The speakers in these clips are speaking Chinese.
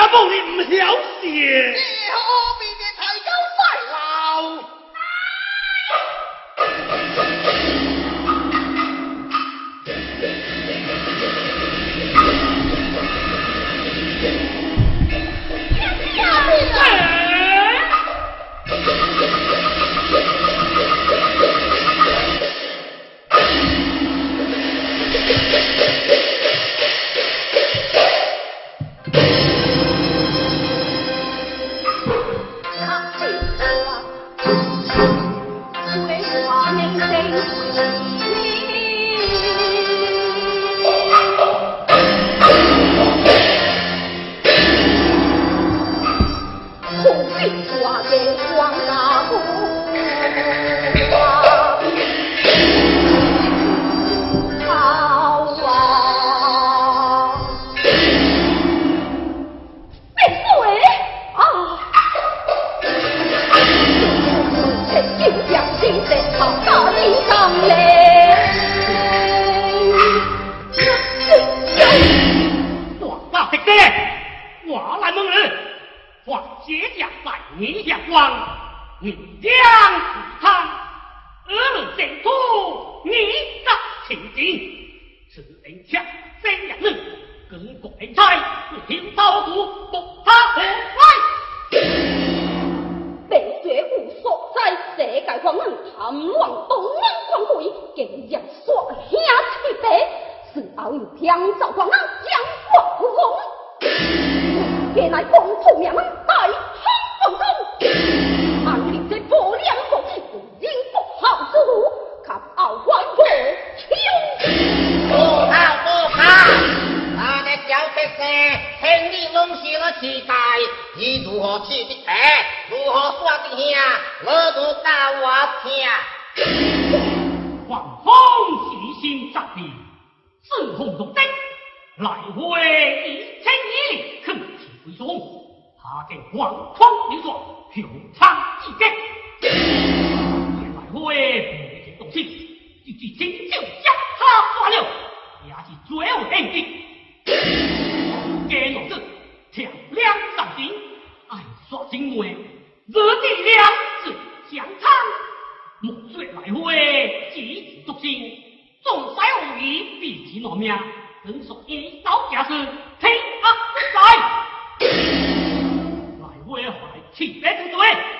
出糟糕。花姐也梦你唔晓事。你打秦军，此人下三两人，跟怪差，不听刀骨，不他人来。白绝无所在，世界狂人贪乱，东人狂鬼，今日率兄去白，事后又偏造狂人将我轰。原来共同命门。写了，你如何去的财，如何花的，我都教我听。王风起心杀念，自控独得，来回一千里，肯去归宗。他给黄匡一座平差一根，来回不一动心，一句请就将他算了，也是最后定定。今为无敌两解相参莫醉来回及时足兴众彩虹衣避其乱命人手一刀下去天号来来回怀气别不对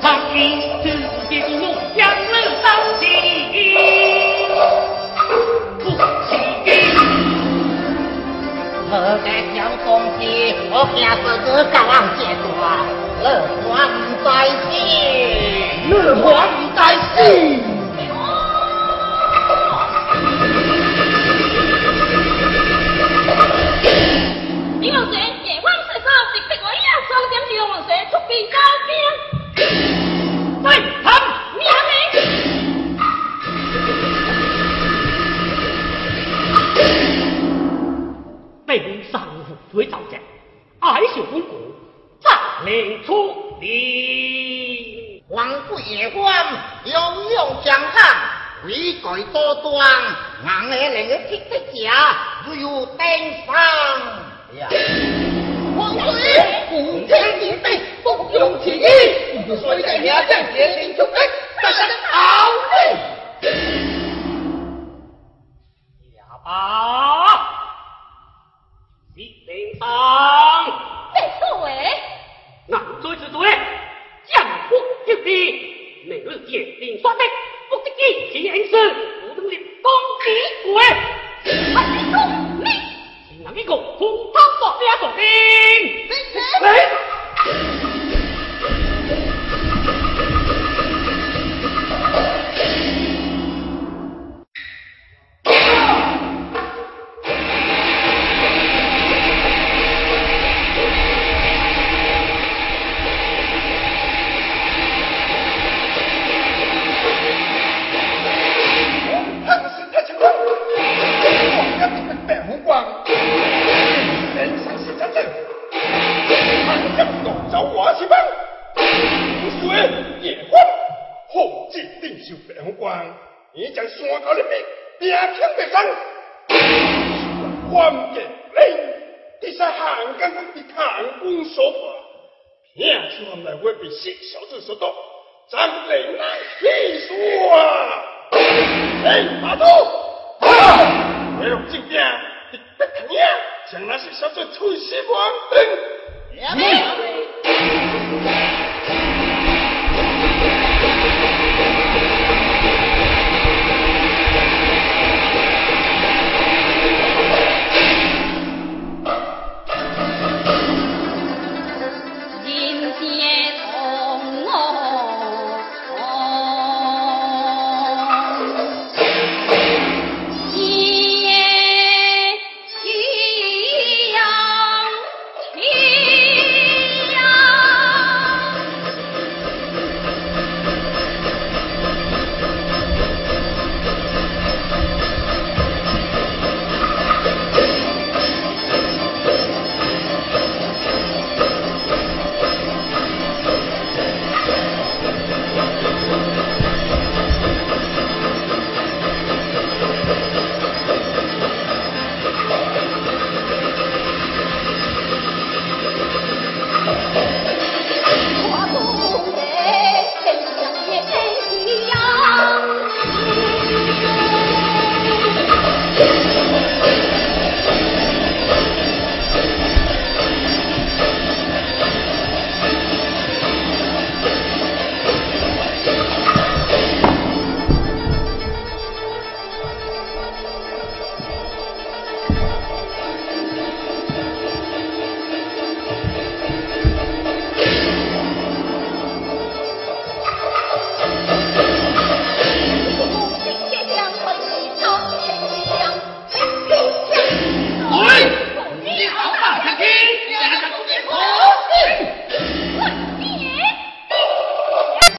苍鹰是世界公路向你招不起义。你小东西我怕哥哥搞忘记了我还在世我还在世。爱秀公国，暂令出礼。王贵夜官勇勇将场，规矩多端，硬的令个铁铁家，如有登上呀。王贵古天地地，不用其意，所以在下将决定出兵，这是好的。红汤作兵。关键令，第三汉江的抗攻手法，拼出他们来会被新小子所夺，咱们来难细说啊！哎，马头！啊！没有进店，你别看呀，将那些小子吹死光灯。